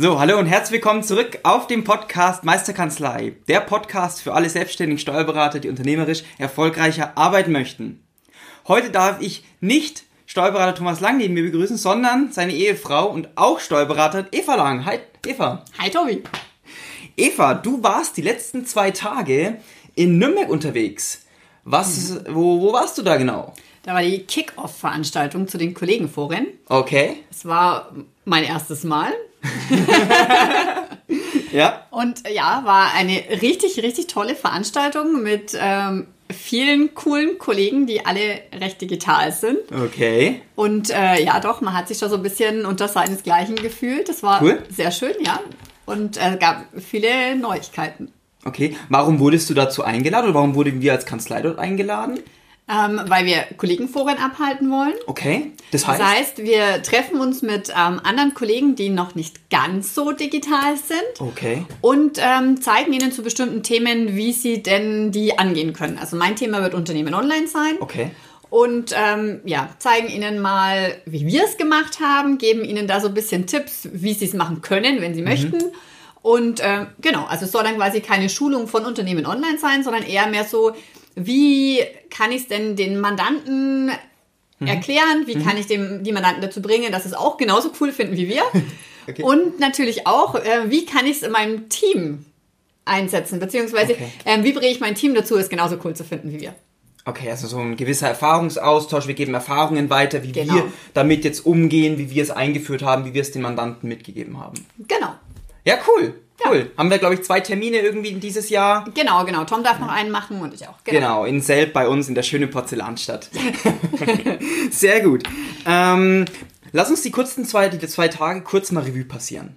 So, hallo und herzlich willkommen zurück auf dem Podcast Meisterkanzlei. Der Podcast für alle selbstständigen Steuerberater, die unternehmerisch erfolgreicher arbeiten möchten. Heute darf ich nicht Steuerberater Thomas Lang neben mir begrüßen, sondern seine Ehefrau und auch Steuerberaterin Eva Lang. Hi, Eva. Hi, Tobi. Eva, du warst die letzten zwei Tage in Nürnberg unterwegs. Was, mhm. wo, wo warst du da genau? Da war die Kick-Off-Veranstaltung zu den Kollegenforen. Okay. Es war mein erstes Mal. ja. Und ja, war eine richtig, richtig tolle Veranstaltung mit ähm, vielen coolen Kollegen, die alle recht digital sind. Okay. Und äh, ja, doch, man hat sich da so ein bisschen unter seinesgleichen gefühlt. Das war cool. sehr schön, ja. Und es äh, gab viele Neuigkeiten. Okay. Warum wurdest du dazu eingeladen oder warum wurden wir als Kanzlei dort eingeladen? Ähm, weil wir Kollegenforen abhalten wollen. Okay, das heißt? Das heißt, wir treffen uns mit ähm, anderen Kollegen, die noch nicht ganz so digital sind. Okay. Und ähm, zeigen ihnen zu bestimmten Themen, wie sie denn die angehen können. Also mein Thema wird Unternehmen online sein. Okay. Und ähm, ja, zeigen ihnen mal, wie wir es gemacht haben, geben ihnen da so ein bisschen Tipps, wie sie es machen können, wenn sie mhm. möchten. Und äh, genau, also es soll dann quasi keine Schulung von Unternehmen online sein, sondern eher mehr so, wie kann ich es denn den Mandanten mhm. erklären? Wie mhm. kann ich dem, die Mandanten dazu bringen, dass es auch genauso cool finden wie wir? okay. Und natürlich auch, äh, wie kann ich es in meinem Team einsetzen? Beziehungsweise, okay. äh, wie bringe ich mein Team dazu, es genauso cool zu finden wie wir? Okay, also so ein gewisser Erfahrungsaustausch. Wir geben Erfahrungen weiter, wie genau. wir damit jetzt umgehen, wie wir es eingeführt haben, wie wir es den Mandanten mitgegeben haben. Genau. Ja, cool. Cool. Ja. Haben wir, glaube ich, zwei Termine irgendwie dieses Jahr. Genau, genau. Tom darf noch einen machen und ich auch. Genau, genau in Selb bei uns in der schönen Porzellanstadt. Sehr gut. Ähm, lass uns die kurzen zwei, die zwei Tage kurz mal Revue passieren.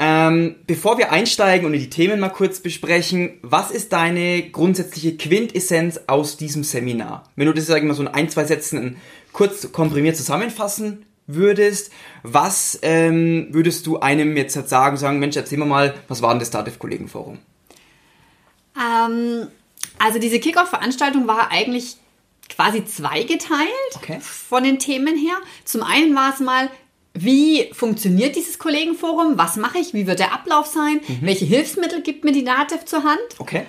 Ähm, bevor wir einsteigen und die Themen mal kurz besprechen, was ist deine grundsätzliche Quintessenz aus diesem Seminar? Wenn du das, sag ich mal, so in ein, zwei Sätzen kurz komprimiert zusammenfassen würdest, was ähm, würdest du einem jetzt sagen, sagen, Mensch, erzähl mir mal, was war denn das Dativ-Kollegenforum? Ähm, also diese Kickoff-Veranstaltung war eigentlich quasi zweigeteilt okay. von den Themen her. Zum einen war es mal, wie funktioniert dieses Kollegenforum? Was mache ich? Wie wird der Ablauf sein? Mhm. Welche Hilfsmittel gibt mir die Dativ zur Hand? Okay.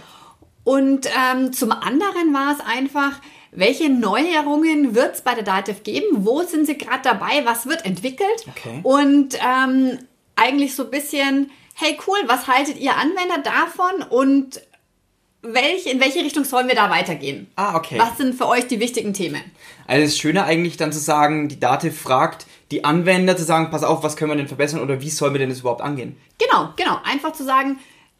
Und ähm, zum anderen war es einfach, welche Neuerungen wird es bei der Dativ geben? Wo sind Sie gerade dabei? Was wird entwickelt? Okay. Und ähm, eigentlich so ein bisschen, hey cool, was haltet ihr Anwender davon? Und welch, in welche Richtung sollen wir da weitergehen? Ah, okay. Was sind für euch die wichtigen Themen? Also es ist schöner eigentlich dann zu sagen, die Dativ fragt die Anwender zu sagen, pass auf, was können wir denn verbessern oder wie sollen wir denn das überhaupt angehen? Genau, genau. Einfach zu sagen,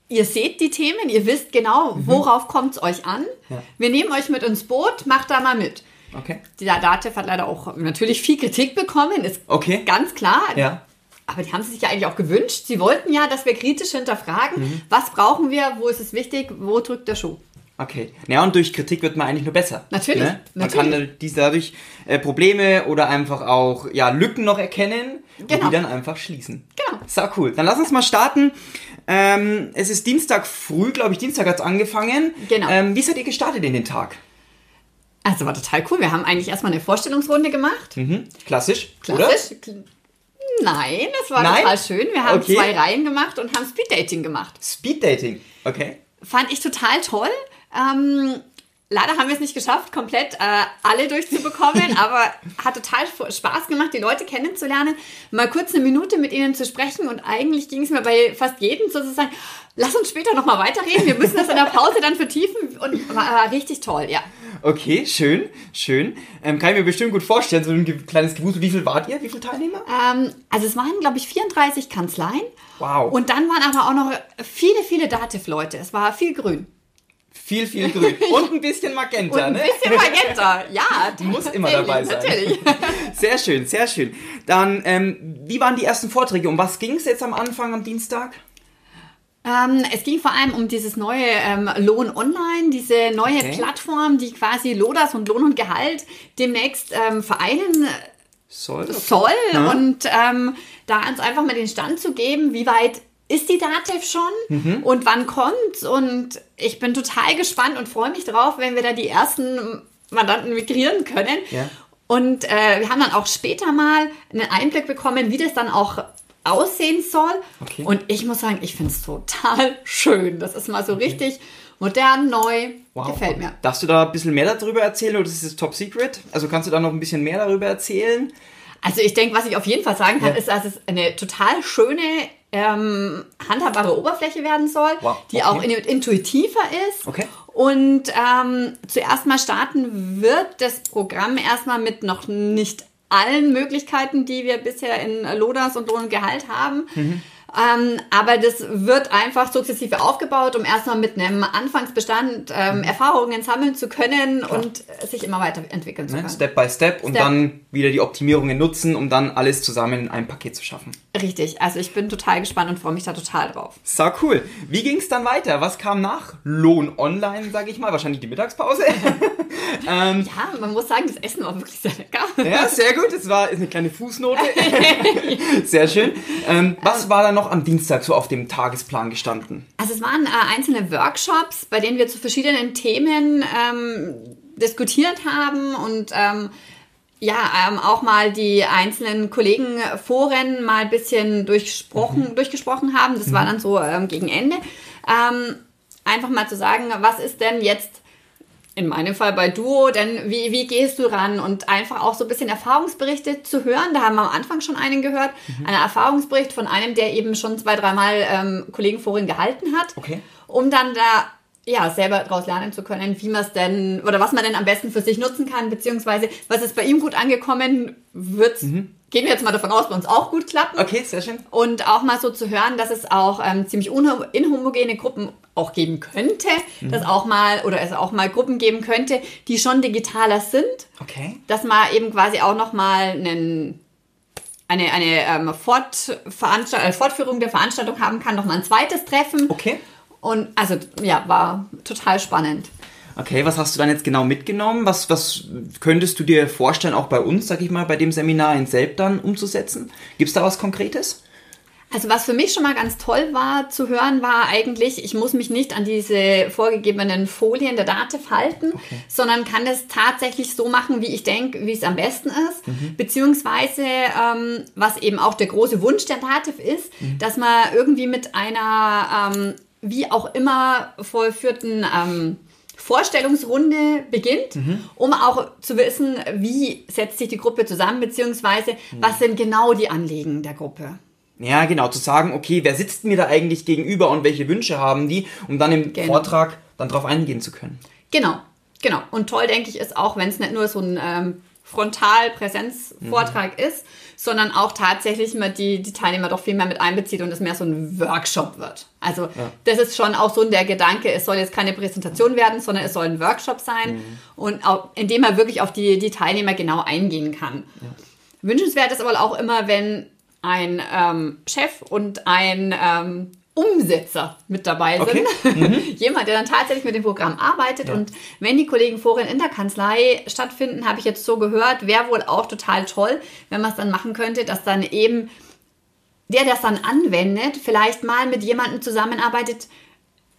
ihr seht die Themen, ihr wisst genau, mhm. worauf kommt es euch an. Ja. Wir nehmen euch mit ins Boot, macht da mal mit. Okay. Dieser Datev hat leider auch natürlich viel Kritik bekommen, ist okay. ganz klar. Ja. Aber die haben sie sich ja eigentlich auch gewünscht. Sie wollten ja, dass wir kritisch hinterfragen, mhm. was brauchen wir, wo ist es wichtig, wo drückt der Schuh. Okay. Ja, und durch Kritik wird man eigentlich nur besser. Natürlich. Ne? Man natürlich. kann dies dadurch äh, Probleme oder einfach auch ja, Lücken noch erkennen genau. und die dann einfach schließen. Genau. So cool. Dann lass uns mal starten. Ähm, es ist Dienstag früh, glaube ich, Dienstag hat es angefangen. Genau. Ähm, wie seid ihr gestartet in den Tag? Also war total cool. Wir haben eigentlich erstmal eine Vorstellungsrunde gemacht. Mhm. Klassisch, Klassisch. Oder? Nein, das war Nein? total schön. Wir haben okay. zwei Reihen gemacht und haben Speeddating gemacht. Speeddating, okay. Fand ich total toll. Ähm, leider haben wir es nicht geschafft, komplett äh, alle durchzubekommen, aber hat total Spaß gemacht, die Leute kennenzulernen, mal kurz eine Minute mit ihnen zu sprechen und eigentlich ging es mir bei fast jedem so zu sagen, lass uns später nochmal weiterreden, wir müssen das in der Pause dann vertiefen und war, war richtig toll, ja. Okay, schön, schön. Ähm, kann ich mir bestimmt gut vorstellen, so ein kleines Gewusel. Wie viel wart ihr? Wie viele Teilnehmer? Ähm, also es waren, glaube ich, 34 Kanzleien. Wow. Und dann waren aber auch noch viele, viele Dativ-Leute. Es war viel grün. Viel, viel grün. Und ein bisschen Magenta, Und ein ne? bisschen Magenta, ja. Muss immer dabei sein. Natürlich. Sehr schön, sehr schön. Dann, ähm, wie waren die ersten Vorträge? Um was ging es jetzt am Anfang, am Dienstag? Ähm, es ging vor allem um dieses neue ähm, Lohn Online, diese neue Okay. Plattform, die quasi Lodas und Lohn und Gehalt demnächst ähm, vereinen Soll? soll. Und ähm, da uns einfach mal den Stand zu geben, wie weit ist die DATEV schon Mhm. und wann kommt's? Und ich bin total gespannt und freue mich drauf, wenn wir da die ersten Mandanten migrieren können. Ja. Und äh, wir haben dann auch später mal einen Einblick bekommen, wie das dann auch aussehen soll. Okay. Und ich muss sagen, ich finde es total schön. Das ist mal so richtig modern, neu. Gefällt mir. Darfst du da ein bisschen mehr darüber erzählen oder ist es top secret? Also kannst du da noch ein bisschen mehr darüber erzählen? Also ich denke, was ich auf jeden Fall sagen kann, Ja. ist, dass es eine total schöne, ähm, handhabbare Oberfläche werden soll, Wow, die okay. auch in- intuitiver ist. Okay. Und ähm, zuerst mal starten wird das Programm erstmal mit noch nicht allen Möglichkeiten, die wir bisher in Lodas und Lohn Gehalt haben. Mhm. Ähm, aber das wird einfach sukzessive aufgebaut, um erstmal mit einem Anfangsbestand Mhm. ähm, Erfahrungen sammeln zu können und sich immer weiterentwickeln zu Ne? können. Step by Step und Step. dann wieder die Optimierungen nutzen, um dann alles zusammen in einem Paket zu schaffen. Richtig, also ich bin total gespannt und freue mich da total drauf. So cool. Wie ging es dann weiter? Was kam nach Lohn Online, sage ich mal? Wahrscheinlich die Mittagspause. Ja, man muss sagen, das Essen war wirklich sehr lecker. ja, sehr gut. Das war eine kleine Fußnote. sehr schön. Ähm, was war da noch am Dienstag so auf dem Tagesplan gestanden? Also es waren äh, einzelne Workshops, bei denen wir zu verschiedenen Themen ähm, diskutiert haben und ähm, ja, ähm, auch mal die einzelnen Kollegenforen mal ein bisschen durchsprochen, durchgesprochen haben. Das war dann so ähm, gegen Ende. Ähm, einfach mal zu sagen, was ist denn jetzt in meinem Fall bei Duo, denn wie, wie gehst du ran? Und einfach auch so ein bisschen Erfahrungsberichte zu hören. Da haben wir am Anfang schon einen gehört. Einen Erfahrungsbericht von einem, der eben schon zwei, dreimal ähm, Kollegenforen gehalten hat. Okay. Um dann da ja, selber daraus lernen zu können, wie man es denn oder was man denn am besten für sich nutzen kann, beziehungsweise was ist bei ihm gut angekommen, wird, gehen wir jetzt mal davon aus, bei uns auch gut klappen. Okay, sehr schön. Und auch mal so zu hören, dass es auch ähm, ziemlich inhomogene Gruppen auch geben könnte, dass auch mal oder es auch mal Gruppen geben könnte, die schon digitaler sind, Okay. dass man eben quasi auch noch mal einen eine, eine ähm, Fortveranstalt äh, Fortführung der Veranstaltung haben kann, noch mal ein zweites Treffen. Okay. Und also ja, war total spannend. Okay, was hast du dann jetzt genau mitgenommen? Was, was könntest du dir vorstellen, auch bei uns, sag ich mal, bei dem Seminar in Selb dann umzusetzen? Gibt es da was Konkretes? Also was für mich schon mal ganz toll war zu hören, war eigentlich, ich muss mich nicht an diese vorgegebenen Folien der Dativ halten, sondern kann es tatsächlich so machen, wie ich denke, wie es am besten ist. Beziehungsweise, ähm, was eben auch der große Wunsch der Dativ ist, dass man irgendwie mit einer, ähm, wie auch immer vollführten ähm, Vorstellungsrunde beginnt, um auch zu wissen, wie setzt sich die Gruppe zusammen, beziehungsweise was sind genau die Anliegen der Gruppe. Ja, genau, zu sagen, okay, wer sitzt mir da eigentlich gegenüber und welche Wünsche haben die, um dann im Genau. Vortrag dann drauf eingehen zu können. Genau, genau. Und toll, denke ich, ist auch, wenn es nicht nur so ein ähm, Frontal-Präsenz-Vortrag ist, sondern auch tatsächlich mal die, die Teilnehmer doch viel mehr mit einbezieht und es mehr so ein Workshop wird. Also das ist schon auch so der Gedanke, es soll jetzt keine Präsentation werden, sondern es soll ein Workshop sein und auch, indem er wirklich auf die, die Teilnehmer genau eingehen kann. Wünschenswert ist aber auch immer, wenn ein ähm, Chef und ein ähm, Umsetzer mit dabei sind. Okay. Jemand, der dann tatsächlich mit dem Programm arbeitet. Und wenn die Kollegenforen in der Kanzlei stattfinden, habe ich jetzt so gehört, wäre wohl auch total toll, wenn man es dann machen könnte, dass dann eben der, der es dann anwendet, vielleicht mal mit jemandem zusammenarbeitet,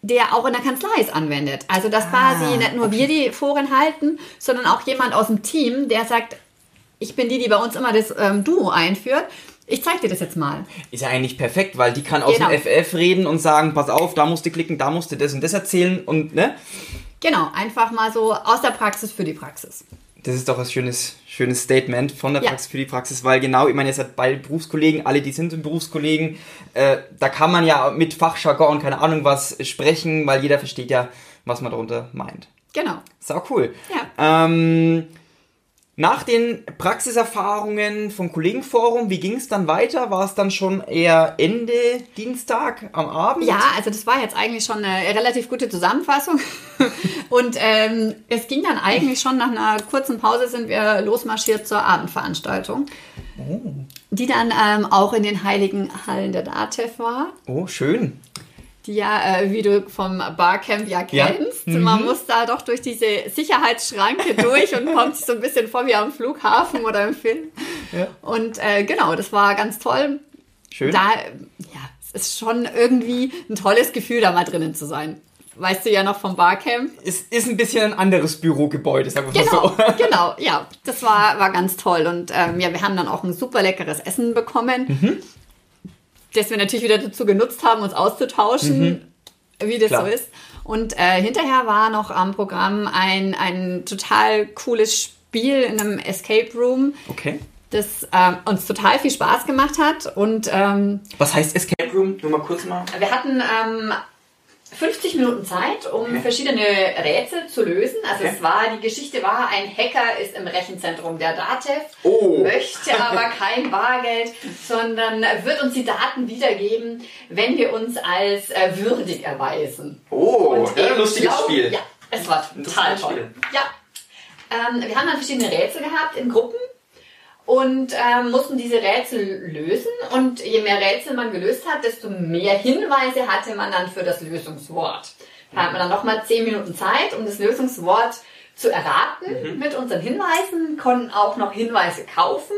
der auch in der Kanzlei es anwendet. Also dass quasi nicht nur wir die Foren halten, sondern auch jemand aus dem Team, der sagt, ich bin die, die bei uns immer das ähm, Duo einführt. Ich zeige dir das jetzt mal. Ist ja eigentlich perfekt, weil die kann aus Genau. dem FF reden und sagen, pass auf, da musst du klicken, da musst du das und das erzählen und ne? Genau, einfach mal so aus der Praxis für die Praxis. Das ist doch ein schönes, schönes Statement von der Ja. Praxis für die Praxis, weil genau, ich meine, ihr seid beide Berufskollegen, alle, die sind Berufskollegen, äh, da kann man ja mit Fachjargon und keine Ahnung was sprechen, weil jeder versteht ja, was man darunter meint. Genau. Sau cool. Ja. Ähm, Nach den Praxiserfahrungen vom Kollegenforum, wie ging es dann weiter? War es dann schon eher Ende Dienstag am Abend? Ja, also das war jetzt eigentlich schon eine relativ gute Zusammenfassung. Und ähm, es ging dann eigentlich schon nach einer kurzen Pause sind wir losmarschiert zur Abendveranstaltung. Oh. Die dann ähm, auch in den heiligen Hallen der DATEV war. Oh, schön die ja, äh, wie du vom Barcamp ja kennst. Ja. Mhm. Man muss da doch durch diese Sicherheitsschranke durch und kommt sich so ein bisschen vor wie am Flughafen oder im Film. Ja. Und äh, genau, das war ganz toll. Schön. Da, ja, es ist schon irgendwie ein tolles Gefühl, da mal drinnen zu sein. Weißt du ja noch vom Barcamp. Es ist ein bisschen ein anderes Bürogebäude, sagen wir genau, mal so. Genau, ja. Das war, war ganz toll. Und ähm, ja, wir haben dann auch ein super leckeres Essen bekommen. Mhm das wir natürlich wieder dazu genutzt haben, uns auszutauschen, mhm. wie das Klar. so ist. Und äh, hinterher war noch am Programm ein, ein total cooles Spiel in einem Escape Room. Okay. Das äh, uns total viel Spaß gemacht hat. Und ähm, was heißt Escape Room? Nur mal kurz mal. Wir hatten ähm, 50 Minuten Zeit, um okay. verschiedene Rätsel zu lösen. Also okay. es war, die Geschichte war, ein Hacker ist im Rechenzentrum der DATEV, oh. möchte aber kein Bargeld, sondern wird uns die Daten wiedergeben, wenn wir uns als äh, würdig erweisen. Oh, Und ja, lustiges glaub, Spiel. Ja, es war total toll. Spiel. Ja. Ähm, wir haben dann verschiedene Rätsel gehabt in Gruppen und ähm, mussten diese Rätsel lösen. Und je mehr Rätsel man gelöst hat, desto mehr Hinweise hatte man dann für das Lösungswort. Da hat man dann nochmal zehn Minuten Zeit, um das Lösungswort zu erraten mhm. mit unseren Hinweisen, konnten auch noch Hinweise kaufen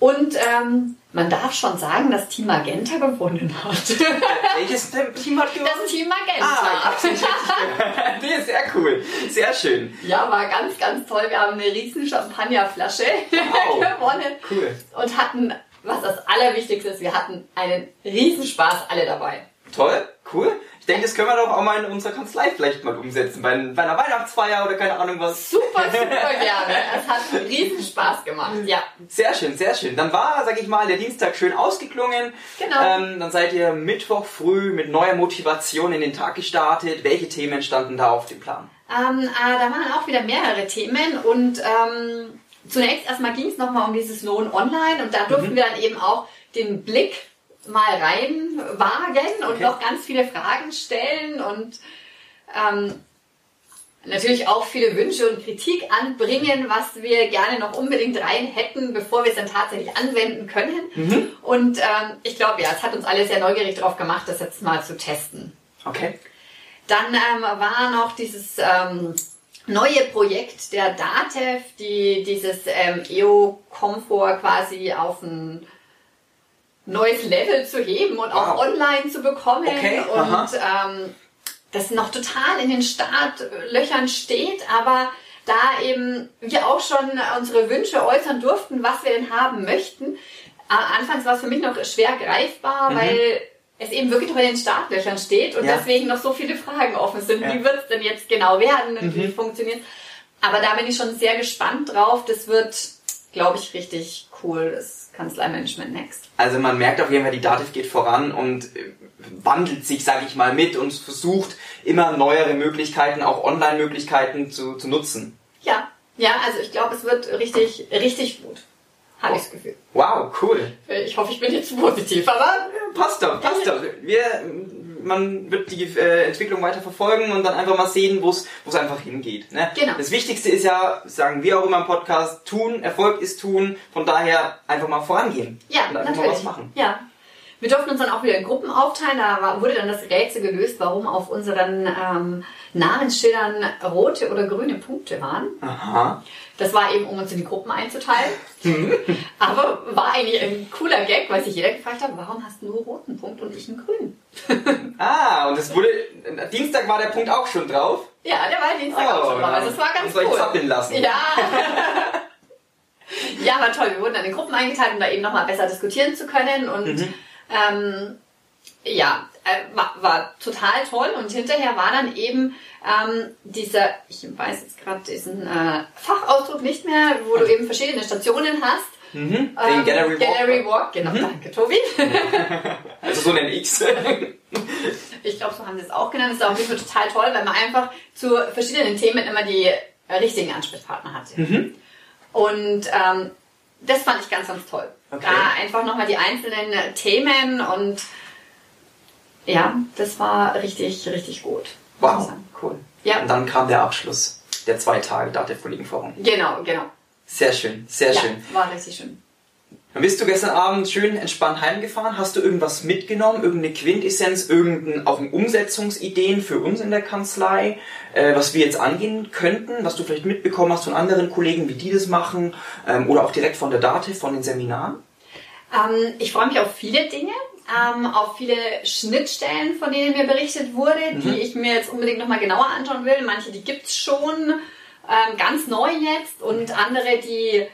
und ähm, man darf schon sagen, dass Team Magenta gewonnen hat. Welches Team hat gewonnen? Das Team Magenta. Ah, nee, sehr cool. Sehr schön. Ja, war ganz, ganz toll. Wir haben eine riesen Champagnerflasche wow. gewonnen. Cool. Und hatten, was das Allerwichtigste ist, wir hatten einen Riesenspaß alle dabei. Toll, cool. Ich denke, das können wir doch auch mal in unserer Kanzlei vielleicht mal umsetzen. Bei, bei einer Weihnachtsfeier oder keine Ahnung was. Super, super gerne. Es hat riesen Spaß gemacht, ja. Sehr schön, sehr schön. Dann war, sag ich mal, der Dienstag schön ausgeklungen. Genau. Ähm, dann seid ihr Mittwoch früh mit neuer Motivation in den Tag gestartet. Welche Themen standen da auf dem Plan? Ähm, äh, da waren auch wieder mehrere Themen und ähm, zunächst erstmal ging es nochmal um dieses Lohn online und da durften mhm. wir dann eben auch den Blick mal reinwagen und okay. noch ganz viele Fragen stellen und ähm, natürlich auch viele Wünsche und Kritik anbringen, was wir gerne noch unbedingt rein hätten, bevor wir es dann tatsächlich anwenden können. Mhm. Und ähm, ich glaube, ja, es hat uns alle sehr neugierig darauf gemacht, das jetzt mal zu testen. Okay. Dann ähm, war noch dieses ähm, neue Projekt der DATEV, die dieses ähm, EO-Komfort quasi auf ein neues Level zu heben und auch online zu bekommen. Okay, und ähm, das noch total in den Startlöchern steht, aber da eben wir auch schon unsere Wünsche äußern durften, was wir denn haben möchten. Äh, anfangs war es für mich noch schwer greifbar, mhm. weil es eben wirklich noch in den Startlöchern steht und ja. deswegen noch so viele Fragen offen sind. Ja. Wie wird es denn jetzt genau werden und mhm. wie funktioniert Aber da bin ich schon sehr gespannt drauf. Das wird, glaube ich, richtig cool. Das Kanzleimanagement Next. Also man merkt auf jeden Fall, die Dativ geht voran und äh, wandelt sich, sage ich mal, mit und versucht immer neuere Möglichkeiten, auch Online-Möglichkeiten zu, zu nutzen. Ja, ja, also ich glaube, es wird richtig, richtig gut. Habe ich das Gefühl. Wow, cool. Ich hoffe, ich bin jetzt positiv, aber passt doch, passt doch. Wir man wird die äh, Entwicklung weiter verfolgen und dann einfach mal sehen, wo es einfach hingeht. Ne? Genau. Das Wichtigste ist ja, sagen wir auch immer im Podcast, tun, Erfolg ist tun. Von daher einfach mal vorangehen. Ja, und einfach natürlich. mal was machen. Ja. Wir durften uns dann auch wieder in Gruppen aufteilen. Da wurde dann das Rätsel gelöst, warum auf unseren ähm, Namensschildern rote oder grüne Punkte waren. Aha. Das war eben, um uns in die Gruppen einzuteilen. Mhm. Aber war eigentlich ein cooler Gag, weil sich jeder gefragt hat, warum hast du nur roten Punkt und ich einen grünen? ah, und es wurde, Dienstag war der Punkt auch schon drauf? Ja, der war Dienstag oh, auch schon drauf. Also es war ganz cool. Soll ich zappeln lassen? Ja. ja, war toll. Wir wurden dann in Gruppen eingeteilt, um da eben nochmal besser diskutieren zu können und mhm. Ähm, ja, äh, war, war total toll und hinterher war dann eben ähm, dieser, ich weiß jetzt gerade diesen äh, Fachausdruck nicht mehr, wo du eben verschiedene Stationen hast. Mhm, den ähm, Gallery Walk. Gallery Walk, genau, mhm. danke Tobi. also so nenne ich's. ich glaube, so haben sie es auch genannt. Das ist auch wirklich total toll, weil man einfach zu verschiedenen Themen immer die richtigen Ansprechpartner hatte. Mhm. Und ähm, das fand ich ganz, ganz toll. Okay. Da einfach nochmal die einzelnen Themen und ja, das war richtig, richtig gut. Wow, cool. Ja. Und dann kam der Abschluss der zwei Tage Dativ Kollegen Forum. Genau, genau. Sehr schön, sehr ja, schön. war richtig schön. Dann bist du gestern Abend schön entspannt heimgefahren. Hast du irgendwas mitgenommen? Irgendeine Quintessenz? Irgendein, auch Umsetzungsideen für uns in der Kanzlei? Äh, was wir jetzt angehen könnten? Was du vielleicht mitbekommen hast von anderen Kollegen, wie die das machen? Ähm, oder auch direkt von der Dativ, von den Seminaren? Ähm, ich freue mich auf viele Dinge, ähm, auf viele Schnittstellen, von denen mir berichtet wurde, die ich mir jetzt unbedingt nochmal genauer anschauen will. Manche, die gibt's schon, ähm, ganz neu jetzt und andere, die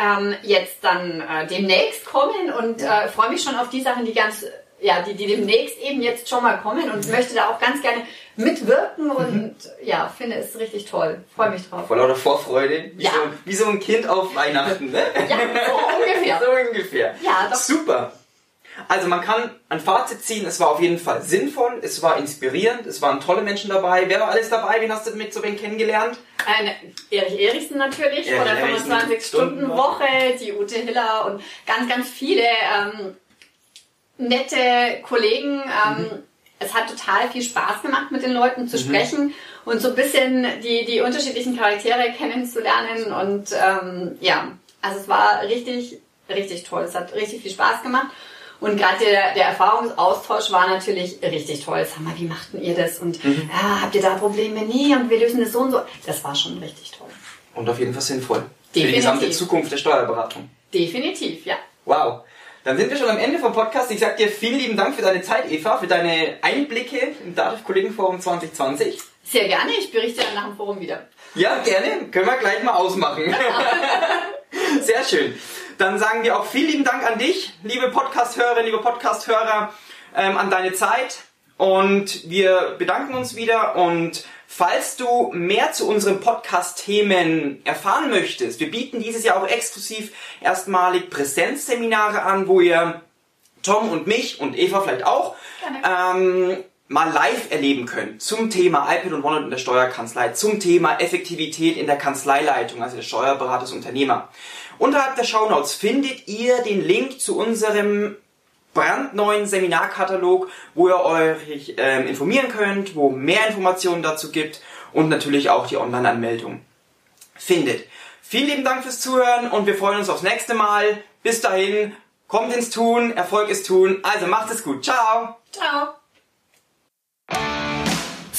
ähm, jetzt dann äh, demnächst kommen und äh, freue mich schon auf die Sachen, die ganz, ja, die, die demnächst eben jetzt schon mal kommen und möchte da auch ganz gerne mitwirken und ja, finde es richtig toll. Freue mich drauf. Vor lauter Vorfreude. Wie, Ja. so, wie so ein Kind auf Weihnachten, ne? Ja, so ungefähr. so ungefähr. Ja, doch. Super. Also man kann ein Fazit ziehen, es war auf jeden Fall sinnvoll, es war inspirierend, es waren tolle Menschen dabei. Wer war alles dabei? Wen hast du mit so wen kennengelernt? Eine Erich Erichsen natürlich Erich von der Erichsen, 25-Stunden-Woche, die Ute Hiller und ganz, ganz viele ähm, nette Kollegen. Ähm, Es hat total viel Spaß gemacht, mit den Leuten zu sprechen und so ein bisschen die, die unterschiedlichen Charaktere kennenzulernen. Und ähm, ja, also es war richtig, richtig toll. Es hat richtig viel Spaß gemacht. Und gerade der, der Erfahrungsaustausch war natürlich richtig toll. Sag mal, wie machten ihr das? Und ja, habt ihr da Probleme? Nee, und wir lösen das so und so. Das war schon richtig toll. Und auf jeden Fall sinnvoll. Für die Definitiv. gesamte Zukunft der Steuerberatung. Definitiv, ja. Wow. Dann sind wir schon am Ende vom Podcast. Ich sag dir vielen lieben Dank für deine Zeit, Eva, für deine Einblicke im Dativ Kollegenforum 2020. Sehr gerne. Ich berichte dann nach dem Forum wieder. Ja, gerne. Können wir gleich mal ausmachen. Sehr schön. Dann sagen wir auch vielen lieben Dank an dich, liebe Podcast-Hörerinnen, liebe Podcast-Hörer, ähm, an deine Zeit. Und wir bedanken uns wieder. Und falls du mehr zu unseren Podcast-Themen erfahren möchtest, wir bieten dieses Jahr auch exklusiv erstmalig Präsenzseminare an, wo ihr Tom und mich und Eva vielleicht auch ähm, mal live erleben könnt zum Thema iPad und OneNote in der Steuerkanzlei, zum Thema Effektivität in der Kanzleileitung, also der Steuerberater des Unternehmer. Unterhalb der Shownotes findet ihr den Link zu unserem brandneuen Seminarkatalog, wo ihr euch ähm, informieren könnt, wo mehr Informationen dazu gibt und natürlich auch die Online-Anmeldung findet. Vielen lieben Dank fürs Zuhören und wir freuen uns aufs nächste Mal. Bis dahin, kommt ins Tun, Erfolg ist Tun. Also macht es gut. Ciao. Ciao.